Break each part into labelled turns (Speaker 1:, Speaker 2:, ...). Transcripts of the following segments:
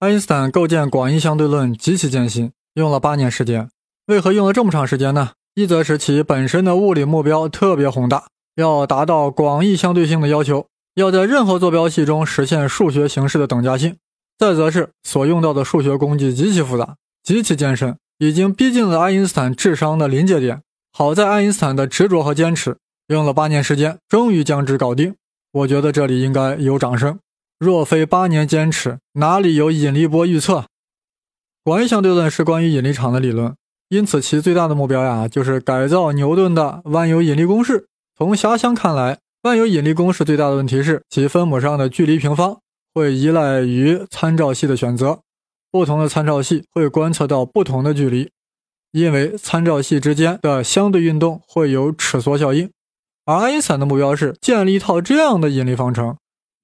Speaker 1: 爱因斯坦构建广义相对论极其艰辛，用了八年时间。为何用了这么长时间呢？一则是其本身的物理目标特别宏大，要达到广义相对性的要求，要在任何坐标系中实现数学形式的等价性；再则是所用到的数学工具极其复杂、极其艰深，已经逼近了爱因斯坦智商的临界点。好在爱因斯坦的执着和坚持，用了八年时间，终于将之搞定。我觉得这里应该有掌声。若非八年坚持，哪里有引力波预测？广义相对论是关于引力场的理论，因此其最大的目标呀，就是改造牛顿的万有引力公式。从遐想看来，万有引力公式最大的问题是其分母上的距离平方会依赖于参照系的选择，不同的参照系会观测到不同的距离，因为参照系之间的相对运动会有尺缩效应。而爱因斯坦的目标是建立一套这样的引力方程。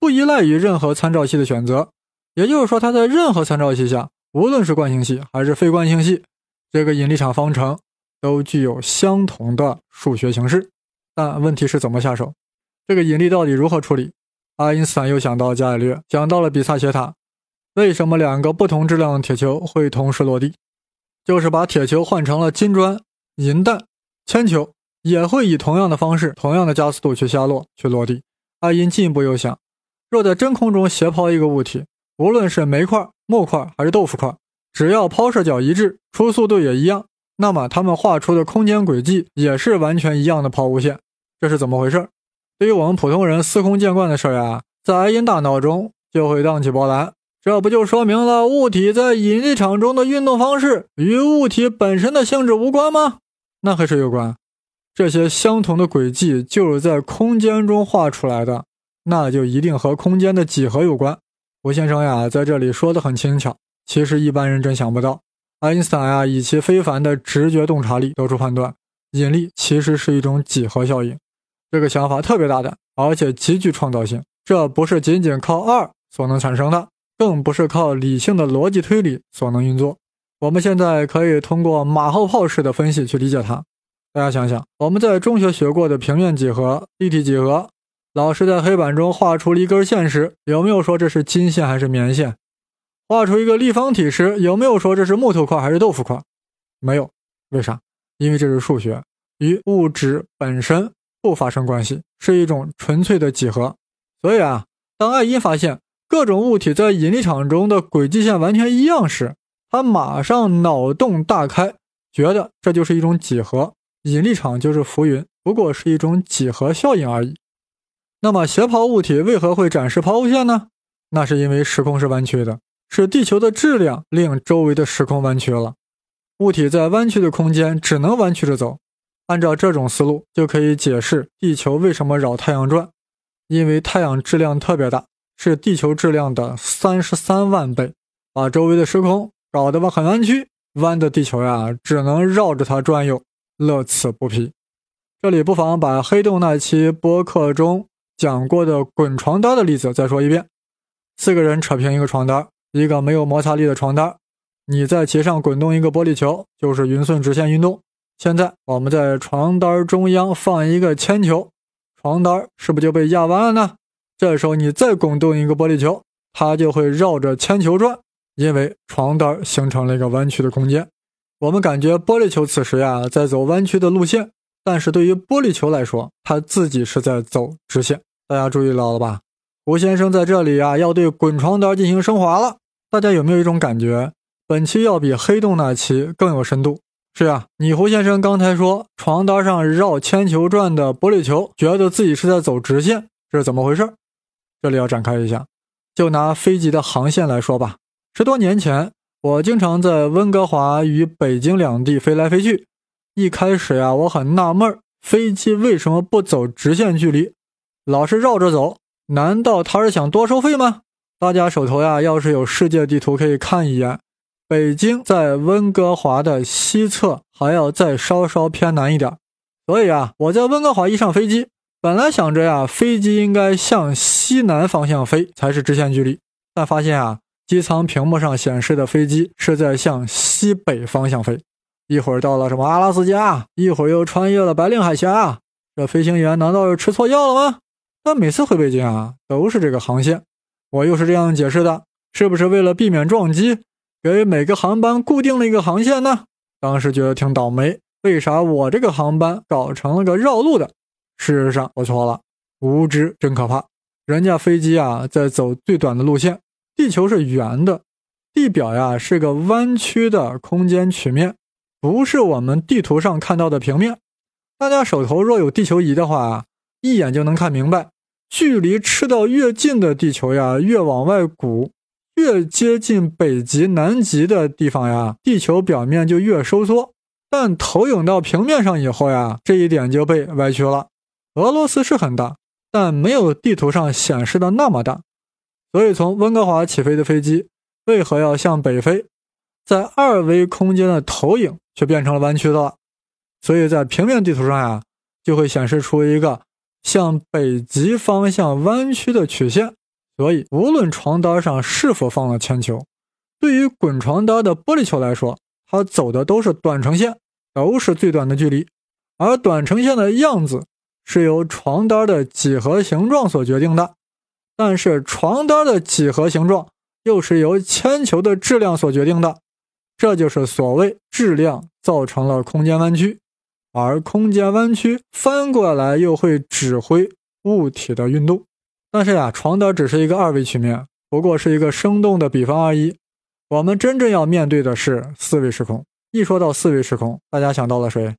Speaker 1: 不依赖于任何参照系的选择，也就是说，它在任何参照系下，无论是惯性系还是非惯性系，这个引力场方程都具有相同的数学形式。但问题是怎么下手？这个引力到底如何处理？爱因斯坦又想到伽利略，想到了比萨斜塔。为什么两个不同质量的铁球会同时落地？就是把铁球换成了金砖、银弹，铅球也会以同样的方式、同样的加速度去下落、去落地。爱因进一步又想。若在真空中斜抛一个物体，无论是煤块、木块还是豆腐块，只要抛射角一致，出速度也一样，那么它们画出的空间轨迹也是完全一样的抛物线。这是怎么回事？对于我们普通人司空见惯的事儿呀，在爱因大脑中就会荡起波澜。这不就说明了物体在引力场中的运动方式与物体本身的性质无关吗？那还是有关。这些相同的轨迹就是在空间中画出来的。那就一定和空间的几何有关。吴先生呀，在这里说的很轻巧，其实一般人真想不到。爱因斯坦呀，以其非凡的直觉洞察力得出判断，引力其实是一种几何效应。这个想法特别大胆，而且极具创造性。这不是仅仅靠二所能产生的，更不是靠理性的逻辑推理所能运作。我们现在可以通过马后炮式的分析去理解它。大家想想，我们在中学学过的平面几何、立体几何。老师在黑板中画出了一根线时，有没有说这是金线还是棉线？画出一个立方体时，有没有说这是木头块还是豆腐块？没有，为啥？因为这是数学，与物质本身不发生关系，是一种纯粹的几何。所以啊，当爱因发现各种物体在引力场中的轨迹线完全一样时，他马上脑洞大开，觉得这就是一种几何，引力场就是浮云，不过是一种几何效应而已。那么斜抛物体为何会展示抛物线呢？那是因为时空是弯曲的，是地球的质量令周围的时空弯曲了。物体在弯曲的空间只能弯曲着走。按照这种思路，就可以解释地球为什么绕太阳转，因为太阳质量特别大，是地球质量的三十三万倍，把周围的时空搞得很弯曲，弯的地球呀只能绕着它转悠，乐此不疲。这里不妨把黑洞那期播客中。讲过的滚床单的例子再说一遍：四个人扯平一个床单，一个没有摩擦力的床单，你在其上滚动一个玻璃球，就是匀速直线运动。现在我们在床单中央放一个铅球，床单是不是就被压弯了呢？这时候你再滚动一个玻璃球，它就会绕着铅球转，因为床单形成了一个弯曲的空间。我们感觉玻璃球此时呀在走弯曲的路线。但是对于玻璃球来说，它自己是在走直线。大家注意到了吧？胡先生在这里啊，要对滚床单进行升华了。大家有没有一种感觉，本期要比黑洞那期更有深度？是呀，你胡先生刚才说床单上绕铅球转的玻璃球，觉得自己是在走直线，这是怎么回事？这里要展开一下，就拿飞机的航线来说吧。十多年前，我经常在温哥华与北京两地飞来飞去。一开始呀，我很纳闷，飞机为什么不走直线距离，老是绕着走？难道他是想多收费吗？大家手头呀，要是有世界地图可以看一眼，北京在温哥华的西侧，还要再稍稍偏南一点。所以啊，我在温哥华一上飞机，本来想着呀，飞机应该向西南方向飞才是直线距离，但发现啊，机舱屏幕上显示的飞机是在向西北方向飞。一会儿到了什么阿拉斯加，一会儿又穿越了白令海峡，这飞行员难道是吃错药了吗？他每次回北京啊，都是这个航线。我又是这样解释的：是不是为了避免撞击，给每个航班固定了一个航线呢？当时觉得挺倒霉，为啥我这个航班搞成了个绕路的？事实上我错了，无知真可怕。人家飞机啊在走最短的路线，地球是圆的，地表呀是个弯曲的空间曲面，不是我们地图上看到的平面。大家手头若有地球仪的话，一眼就能看明白，距离赤道越近的地球呀越往外鼓。越接近北极、南极的地方呀，地球表面就越收缩。但投影到平面上以后呀，这一点就被歪曲了。俄罗斯是很大，但没有地图上显示的那么大。所以从温哥华起飞的飞机为何要向北飞？在二维空间的投影却变成了弯曲的了。所以在平面地图上呀，就会显示出一个向北极方向弯曲的曲线。所以，无论床单上是否放了铅球，对于滚床单的玻璃球来说，它走的都是短程线，都是最短的距离。而短程线的样子是由床单的几何形状所决定的，但是床单的几何形状又是由铅球的质量所决定的。这就是所谓质量造成了空间弯曲，而空间弯曲翻过来又会指挥物体的运动。但是呀，床单只是一个二维曲面，不过是一个生动的比方而已。我们真正要面对的是四维时空。一说到四维时空，大家想到了谁？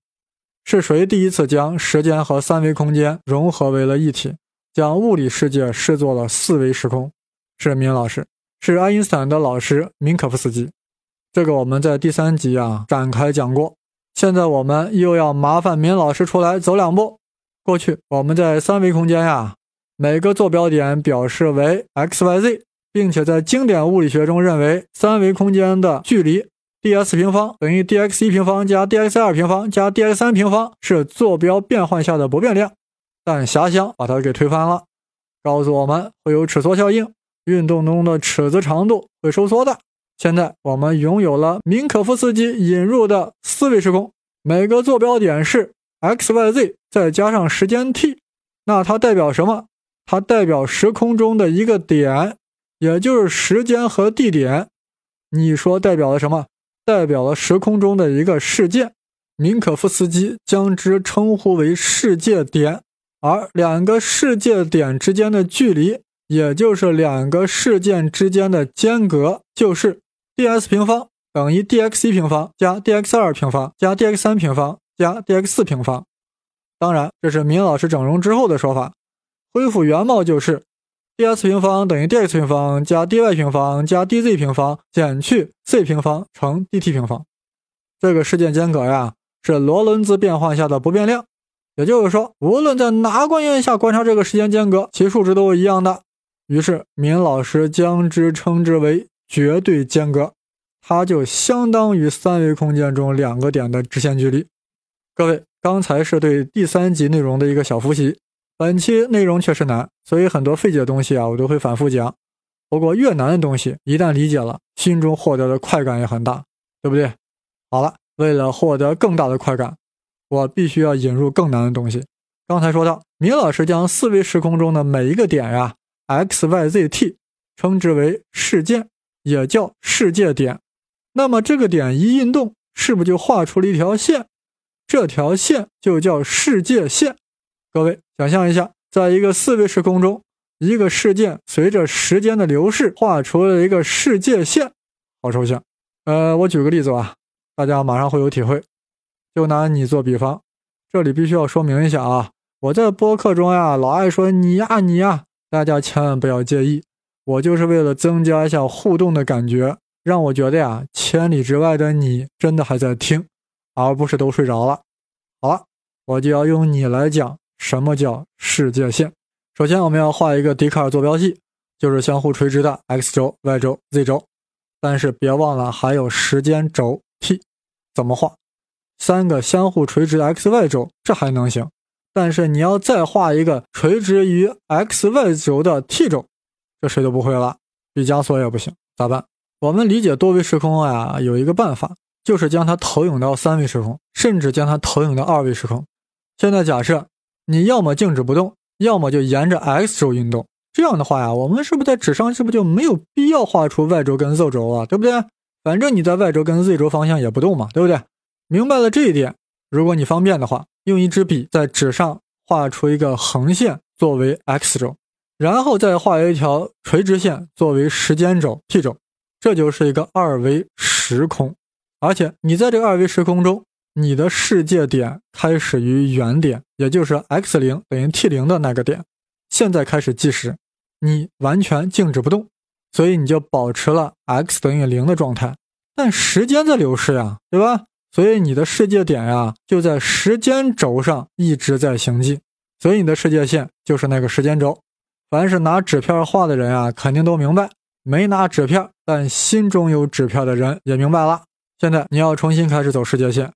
Speaker 1: 是谁第一次将时间和三维空间融合为了一体，将物理世界视作了四维时空？是明老师，是爱因斯坦的老师明可夫斯基。这个我们在第三集啊展开讲过。现在我们又要麻烦明老师出来走两步。过去我们在三维空间呀。每个坐标点表示为 x、y、z，并且在经典物理学中认为，三维空间的距离 ds 平方等于 dx 一平方加 dx 二平方加 dx 三平方是坐标变换下的不变量。但遐想把它给推翻了，告诉我们会有尺缩效应，运动中的尺子长度会收缩的。现在我们拥有了明可夫斯基引入的四维时空，每个坐标点是 x、y、z，再加上时间 t，那它代表什么？它代表时空中的一个点，也就是时间和地点。你说代表了什么？代表了时空中的一个事件。明可夫斯基将之称呼为世界点，而两个世界点之间的距离，也就是两个事件之间的间隔，就是 ds 平方等于 dx 一平方加 dx 二平方加 dx 三平方加 dx 四平方。当然，这是明老师整容之后的说法。恢复原貌就是 ds 平方等于 dx 平方加 dy 平方加 dz 平方减去 c 平方乘 dt 平方。这个事件间隔呀是罗伦兹变换下的不变量，也就是说，无论在哪光源下观察这个时间间隔，其数值都是一样的。于是明老师将之称之为绝对间隔，它就相当于三维空间中两个点的直线距离。各位，刚才是对第三集内容的一个小复习。本期内容确实难，所以很多费解的东西啊，我都会反复讲。不过越难的东西，一旦理解了，心中获得的快感也很大，对不对？好了，为了获得更大的快感，我必须要引入更难的东西。刚才说到，米老师将四维时空中的每一个点呀，x、y、z、t，称之为事件，也叫世界点。那么这个点一运动，是不是就画出了一条线？这条线就叫世界线。各位想象一下，在一个四维时空中，一个事件随着时间的流逝画出了一个世界线，好抽象。呃，我举个例子吧，大家马上会有体会。就拿你做比方，这里必须要说明一下啊，我在播客中呀老爱说你呀你呀，大家千万不要介意，我就是为了增加一下互动的感觉，让我觉得呀千里之外的你真的还在听，而不是都睡着了。好了，我就要用你来讲。什么叫世界线？首先，我们要画一个笛卡尔坐标系，就是相互垂直的 x 轴、y 轴、z 轴。但是别忘了还有时间轴 t，怎么画？三个相互垂直的 x、y 轴，这还能行。但是你要再画一个垂直于 x、y 轴的 t 轴，这谁都不会了。毕加索也不行，咋办？我们理解多维时空啊，有一个办法，就是将它投影到三维时空，甚至将它投影到二维时空。现在假设。你要么静止不动，要么就沿着 x 轴运动，这样的话呀，我们是不是在纸上是不是就没有必要画出 y 轴跟 z 轴啊？对不对？反正你在 y 轴跟 z 轴方向也不动嘛，对不对？明白了这一点，如果你方便的话，用一支笔在纸上画出一个横线作为 x 轴，然后再画一条垂直线作为时间轴 t 轴，这就是一个二维时空。而且你在这个二维时空中，你的世界点开始于原点，也就是 x 零等于 t 零的那个点。现在开始计时，你完全静止不动，所以你就保持了 x 等于零的状态。但时间在流逝呀，对吧？所以你的世界点呀就在时间轴上一直在行进，所以你的世界线就是那个时间轴。凡是拿纸片画的人啊，肯定都明白；没拿纸片但心中有纸片的人也明白了。现在你要重新开始走世界线，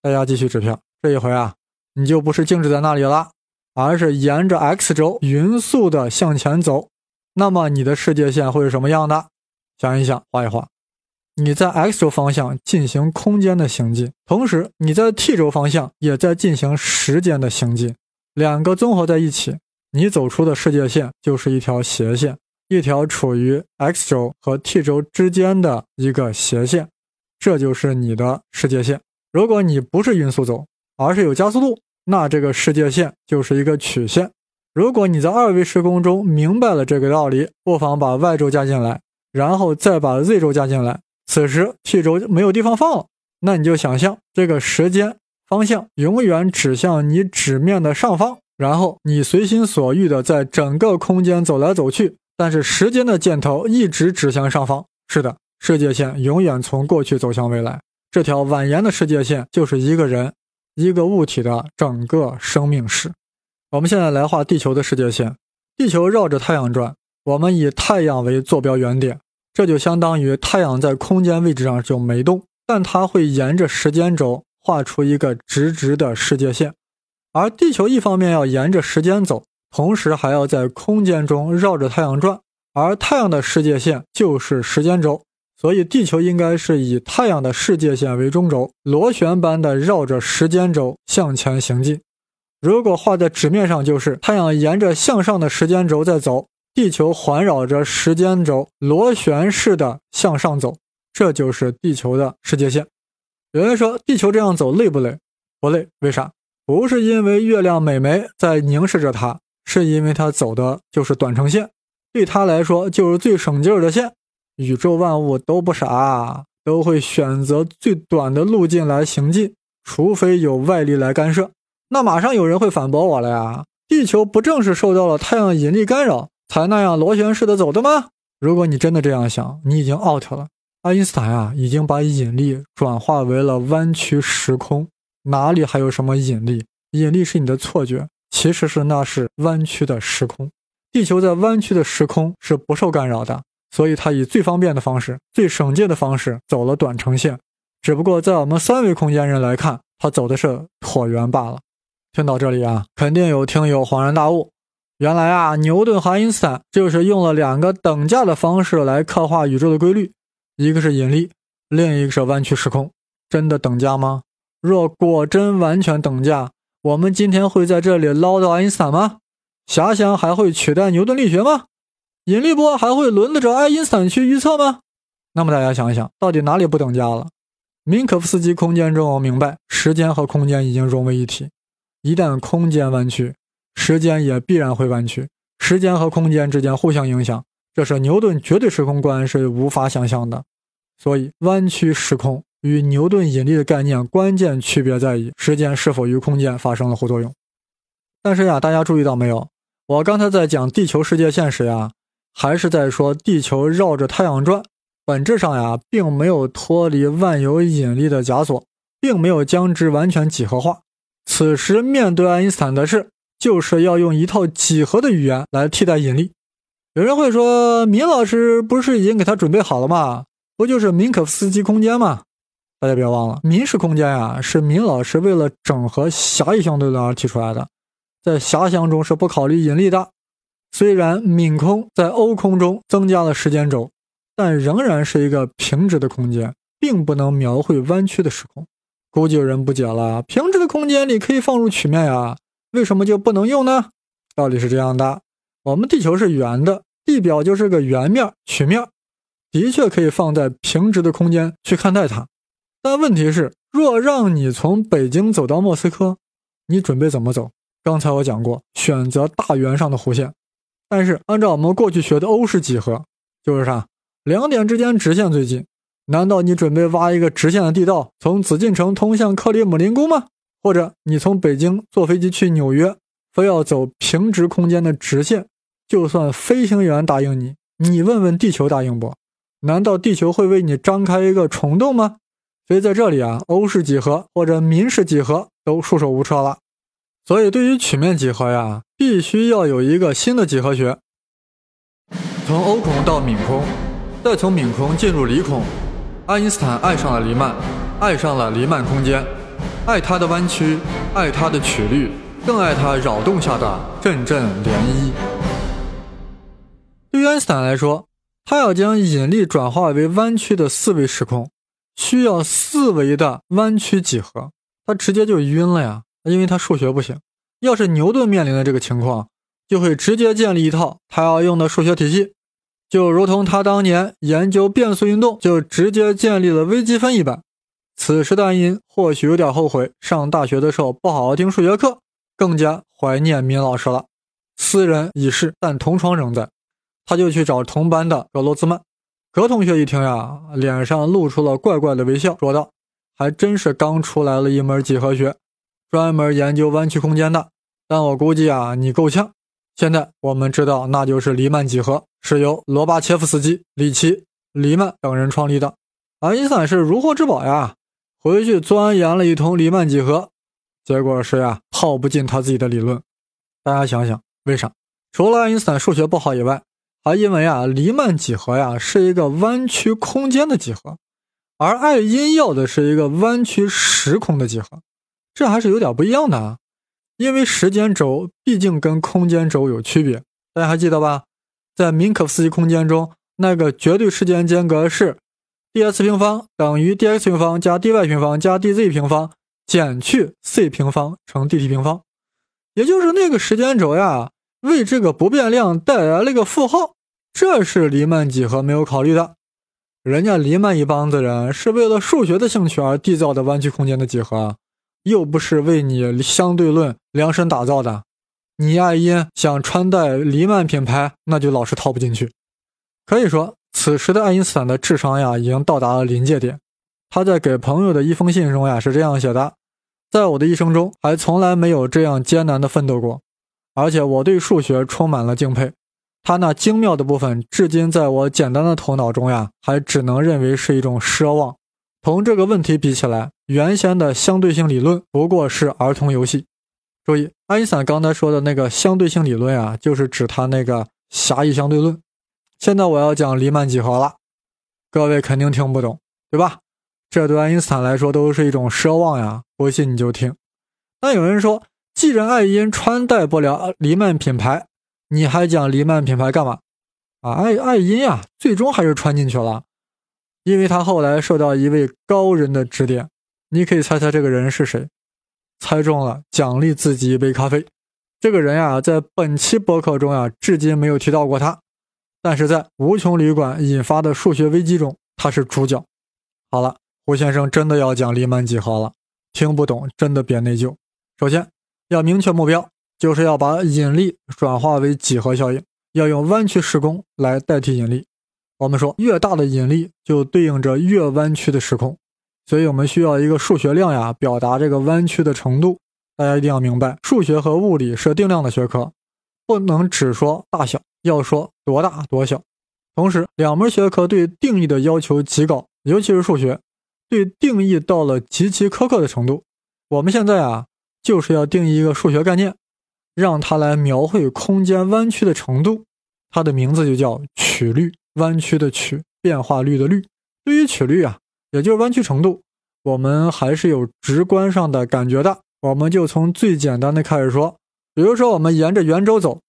Speaker 1: 大家继续纸片。这一回啊，你就不是静止在那里了，而是沿着 x 轴匀速的向前走。那么你的世界线会是什么样的？想一想，画一画。你在 x 轴方向进行空间的行进，同时你在 t 轴方向也在进行时间的行进，两个综合在一起，你走出的世界线就是一条斜线，一条处于 x 轴和 t 轴之间的一个斜线。这就是你的世界线。如果你不是匀速走，而是有加速度，那这个世界线就是一个曲线。如果你在二维时空中明白了这个道理，不妨把 y 轴加进来，然后再把 z 轴加进来。此时 t 轴没有地方放了，那你就想象这个时间方向永远指向你纸面的上方，然后你随心所欲的在整个空间走来走去，但是时间的箭头一直指向上方。是的。世界线永远从过去走向未来，这条蜿蜒的世界线就是一个人、一个物体的整个生命史。我们现在来画地球的世界线，地球绕着太阳转，我们以太阳为坐标原点，这就相当于太阳在空间位置上就没动，但它会沿着时间轴画出一个直直的世界线。而地球一方面要沿着时间走，同时还要在空间中绕着太阳转，而太阳的世界线就是时间轴。所以，地球应该是以太阳的世界线为中轴，螺旋般的绕着时间轴向前行进。如果画在纸面上，就是太阳沿着向上的时间轴在走，地球环绕着时间轴螺旋式的向上走，这就是地球的世界线。有人说，地球这样走累不累？不累，为啥？不是因为月亮美眉在凝视着它，是因为它走的就是短程线，对它来说就是最省劲儿的线。宇宙万物都不傻，都会选择最短的路径来行进，除非有外力来干涉。那马上有人会反驳我了呀！地球不正是受到了太阳引力干扰，才那样螺旋式的走的吗？如果你真的这样想，你已经 out 了。爱因斯坦啊，已经把引力转化为了弯曲时空，哪里还有什么引力？引力是你的错觉，其实是那是弯曲的时空。地球在弯曲的时空是不受干扰的。所以，它以最方便的方式、最省劲的方式走了短程线。只不过，在我们三维空间人来看，他走的是椭圆罢了。听到这里啊，肯定有听友恍然大悟：原来啊，牛顿和爱因斯坦就是用了两个等价的方式来刻画宇宙的规律，一个是引力，另一个是弯曲时空。真的等价吗？若果真完全等价，我们今天会在这里唠叨爱因斯坦吗？遐想还会取代牛顿力学吗？引力波还会轮得着爱因斯坦去预测吗？那么大家想一想，到底哪里不等价了？明可夫斯基空间中，我明白时间和空间已经融为一体。一旦空间弯曲，时间也必然会弯曲。时间和空间之间互相影响，这是牛顿绝对时空观是无法想象的。所以，弯曲时空与牛顿引力的概念关键区别在于时间是否与空间发生了互作用。但是呀，大家注意到没有？我刚才在讲地球世界线时呀。还是在说地球绕着太阳转，本质上呀，并没有脱离万有引力的枷锁，并没有将之完全几何化。此时面对爱因斯坦的事，就是要用一套几何的语言来替代引力。有人会说，闵老师不是已经给他准备好了吗？不就是明可夫斯基空间吗？大家别忘了，闵式空间呀，是闵老师为了整合狭义相对论而提出来的，在狭相中是不考虑引力的。虽然闵空在欧空中增加了时间轴，但仍然是一个平直的空间，并不能描绘弯曲的时空。估计有人不解了：平直的空间里可以放入曲面呀，为什么就不能用呢？道理是这样的：我们地球是圆的，地表就是个圆面曲面，的确可以放在平直的空间去看待它。但问题是，若让你从北京走到莫斯科，你准备怎么走？刚才我讲过，选择大圆上的弧线。但是按照我们过去学的欧式几何，就是啥？两点之间直线最近。难道你准备挖一个直线的地道，从紫禁城通向克里姆林宫吗？或者你从北京坐飞机去纽约，非要走平直空间的直线？就算飞行员答应你，你问问地球答应不？难道地球会为你张开一个虫洞吗？所以在这里啊，欧式几何或者民式几何都束手无策了。所以对于曲面几何呀，必须要有一个新的几何学。从欧空到敏空，再从敏空进入离空。爱因斯坦爱上了黎曼，爱上了黎曼空间，爱它的弯曲，爱它的曲率，更爱它扰动下的阵阵涟漪。对于爱因斯坦来说，他要将引力转化为弯曲的四维时空，需要四维的弯曲几何，他直接就晕了呀，因为他数学不行。要是牛顿面临的这个情况，就会直接建立一套他要用的数学体系。就如同他当年研究变速运动，就直接建立了微积分一般。此时的爱因或许有点后悔上大学的时候不好好听数学课，更加怀念闵老师了。斯人已逝，但同窗仍在。他就去找同班的格罗兹曼。格同学一听呀，脸上露出了怪怪的微笑，说道：“还真是刚出来了一门几何学，专门研究弯曲空间的。但我估计啊，你够呛。”现在我们知道，那就是黎曼几何，是由罗巴切夫斯基、里奇、黎曼等人创立的。爱因斯坦是如获至宝呀，回去钻研了一通黎曼几何，结果是呀，套不进他自己的理论。大家想想，为啥？除了爱因斯坦数学不好以外，啊因为啊，黎曼几何呀是一个弯曲空间的几何，而爱因要的是一个弯曲时空的几何，这还是有点不一样的啊。因为时间轴毕竟跟空间轴有区别，大家还记得吧？在明可夫斯基空间中，那个绝对时间间隔是 dx 平方等于 dx 平方加 dy 平方加 dz 平方减去 c 平方乘 dt 平方，也就是那个时间轴呀，为这个不变量带来了一个负号，这是黎曼几何没有考虑的。人家黎曼一帮子人是为了数学的兴趣而缔造的弯曲空间的几何。又不是为你相对论量身打造的，你爱因想穿戴黎曼品牌，那就老是套不进去。可以说，此时的爱因斯坦的智商呀，已经到达了临界点。他在给朋友的一封信中呀，是这样写的：在我的一生中，还从来没有这样艰难的奋斗过，而且我对数学充满了敬佩。他那精妙的部分，至今在我简单的头脑中呀，还只能认为是一种奢望。同这个问题比起来，原先的相对性理论不过是儿童游戏。注意，爱因斯坦刚才说的那个相对性理论啊，就是指他那个狭义相对论。现在我要讲黎曼几何了，各位肯定听不懂，对吧？这对爱因斯坦来说都是一种奢望呀。不信你就听。那有人说，既然爱因穿戴不了黎曼品牌，你还讲黎曼品牌干嘛？啊，爱爱因呀，最终还是穿进去了。因为他后来受到一位高人的指点，你可以猜猜这个人是谁？猜中了，奖励自己一杯咖啡。这个人呀，在本期博客中呀，至今没有提到过他，但是在无穷旅馆引发的数学危机中，他是主角。好了，胡先生真的要讲黎曼几何了，听不懂真的别内疚。首先要明确目标，就是要把引力转化为几何效应，要用弯曲时空来代替引力。我们说，越大的引力就对应着越弯曲的时空，所以我们需要一个数学量呀，表达这个弯曲的程度。大家一定要明白，数学和物理是定量的学科，不能只说大小，要说多大多小。同时，两门学科对定义的要求极高，尤其是数学，对定义到了极其苛刻的程度。我们现在啊，就是要定义一个数学概念，让它来描绘空间弯曲的程度，它的名字就叫曲率。弯曲的曲，变化率的率。对于曲率啊，也就是弯曲程度，我们还是有直观上的感觉的。我们就从最简单的开始说，比如说我们沿着圆周走，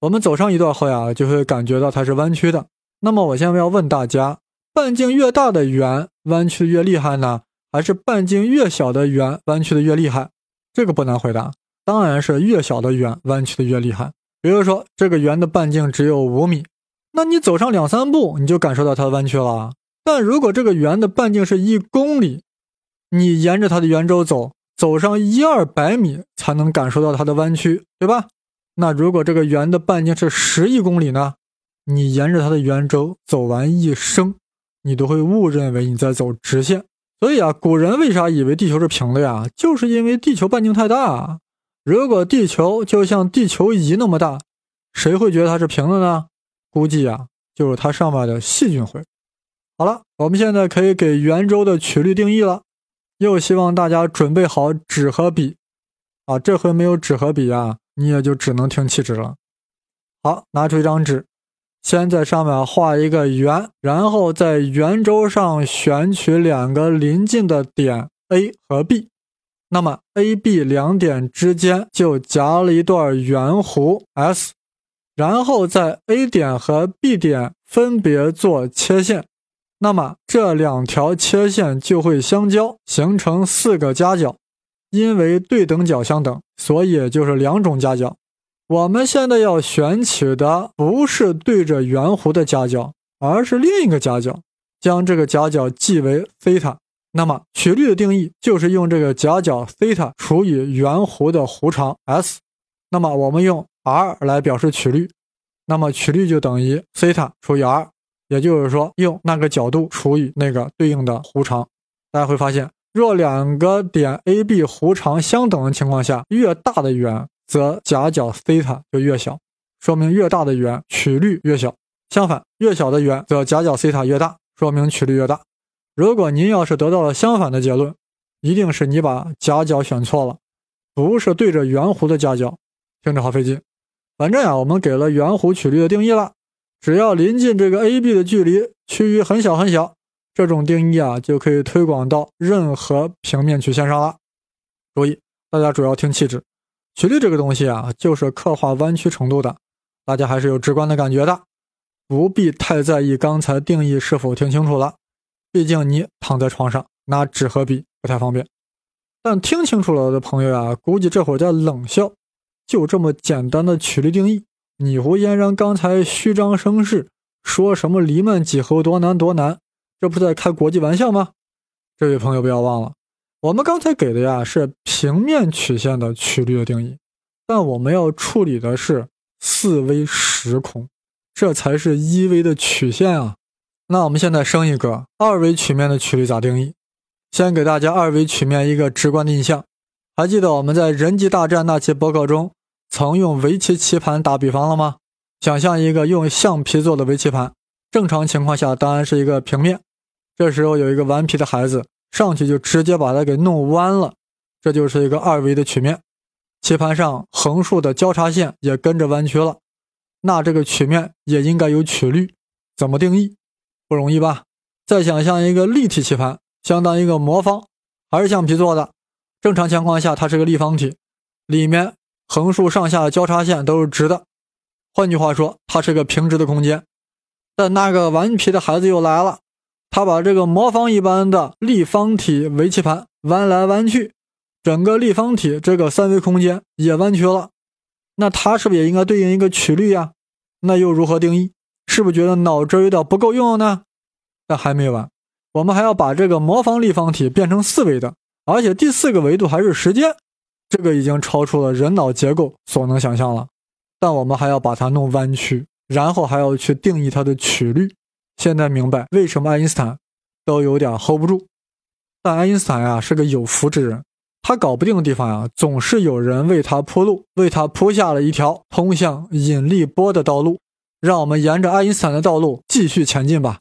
Speaker 1: 我们走上一段后呀，就会感觉到它是弯曲的。那么我现在要问大家，半径越大的圆弯曲越厉害呢，还是半径越小的圆弯曲的越厉害？这个不难回答，当然是越小的圆弯曲的越厉害。比如说这个圆的半径只有五米，那你走上两三步，你就感受到它的弯曲了。但如果这个圆的半径是一公里，你沿着它的圆周走，走上一二百米才能感受到它的弯曲，对吧？那如果这个圆的半径是十亿公里呢？你沿着它的圆周走完一生，你都会误认为你在走直线。所以啊，古人为啥以为地球是平的呀？就是因为地球半径太大。如果地球就像地球仪那么大，谁会觉得它是平的呢？估计啊，就是它上面的细菌会。好了，我们现在可以给圆周的曲率定义了。又希望大家准备好纸和笔啊，这回没有纸和笔啊，你也就只能听气质了。好，拿出一张纸。先在上面画一个圆，然后在圆周上选取两个邻近的点 A 和 B，那么 A、B 两点之间就夹了一段圆弧 S，然后在 A 点和 B 点分别做切线，那么这两条切线就会相交，形成四个夹角。因为对等角相等，所以就是两种夹角。我们现在要选取的不是对着圆弧的夹角，而是另一个夹角，将这个夹角记为西塔。那么曲率的定义就是用这个夹角西塔除以圆弧的弧长 S。那么我们用 r 来表示曲率，那么曲率就等于西塔除以 r，也就是说用那个角度除以那个对应的弧长。大家会发现，若两个点 A、B 弧长相等的情况下，越大的圆。则夹角西塔就越小，说明越大的圆曲率越小。相反，越小的圆则夹角西塔越大，说明曲率越大。如果您要是得到了相反的结论，一定是你把夹角选错了，不是对着圆弧的夹角。听着好费劲。反正呀，我们给了圆弧曲率的定义了，只要临近这个 AB 的距离趋于很小很小，这种定义啊就可以推广到任何平面曲线上了。注意，大家主要听气质。曲率这个东西啊，就是刻画弯曲程度的，大家还是有直观的感觉的，不必太在意刚才定义是否听清楚了。毕竟你躺在床上拿纸和笔不太方便。但听清楚了的朋友啊，估计这会儿在冷笑。就这么简单的曲率定义，你胡嫣然刚才虚张声势，说什么黎曼几何多难多难，这不在开国际玩笑吗？这位朋友不要忘了。我们刚才给的呀是平面曲线的曲率的定义，但我们要处理的是四维时空，这才是一维的曲线啊。那我们现在升一个二维曲面的曲率咋定义？先给大家二维曲面一个直观的印象，还记得我们在人机大战那期博客中曾用围棋棋盘打比方了吗？想象一个用橡皮做的围棋盘，正常情况下当然是一个平面，这时候有一个顽皮的孩子。上去就直接把它给弄弯了，这就是一个二维的曲面。棋盘上横竖的交叉线也跟着弯曲了，那这个曲面也应该有曲率。怎么定义？不容易吧？再想象一个立体棋盘，相当于一个魔方，还是橡皮做的。正常情况下，它是个立方体，里面横竖上下交叉线都是直的。换句话说，它是个平直的空间。但那个顽皮的孩子又来了。他把这个魔方一般的立方体围棋盘弯来弯去，整个立方体这个三维空间也弯曲了。那它是不是也应该对应一个曲率呀？那又如何定义？是不是觉得脑汁有点不够用呢？但还没完，我们还要把这个魔方立方体变成四维的，而且第四个维度还是时间，这个已经超出了人脑结构所能想象了。但我们还要把它弄弯曲，然后还要去定义它的曲率。现在明白为什么爱因斯坦都有点 hold 不住，但爱因斯坦呀是个有福之人，他搞不定的地方呀，总是有人为他铺路，为他铺下了一条通向引力波的道路。让我们沿着爱因斯坦的道路继续前进吧。